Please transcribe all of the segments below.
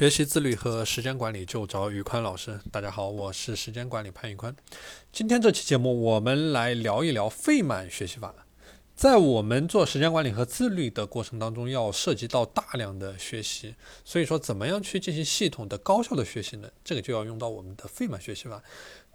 学习自律和时间管理就找宇宽老师。大家好，我是时间管理潘宇宽。今天这期节目，我们来聊一聊费曼学习法。在我们做时间管理和自律的过程当中，要涉及到大量的学习，所以说怎么样去进行系统的、高效的学习呢？这个就要用到我们的费曼学习法。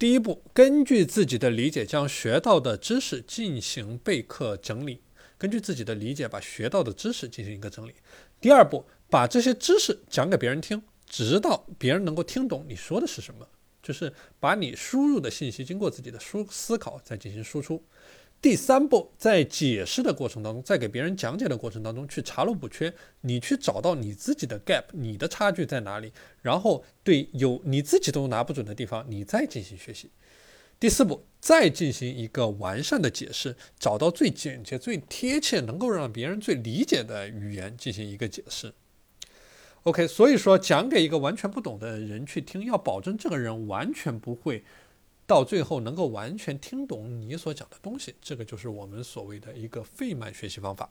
第一步，根据自己的理解，将学到的知识进行备课整理。根据自己的理解，把学到的知识进行一个整理。第二步。把这些知识讲给别人听，直到别人能够听懂你说的是什么，就是把你输入的信息经过自己的输思考再进行输出。第三步，在解释的过程当中，在给别人讲解的过程当中，去查漏补缺，你去找到你自己的 gap，你的差距在哪里，然后对有你自己都拿不准的地方，你再进行学习。第四步，再进行一个完善的解释，找到最简洁、最贴切、能够让别人最理解的语言进行一个解释。OK，所以说讲给一个完全不懂的人去听，要保证这个人完全不会到最后能够完全听懂你所讲的东西，这个就是我们所谓的一个费曼学习方法。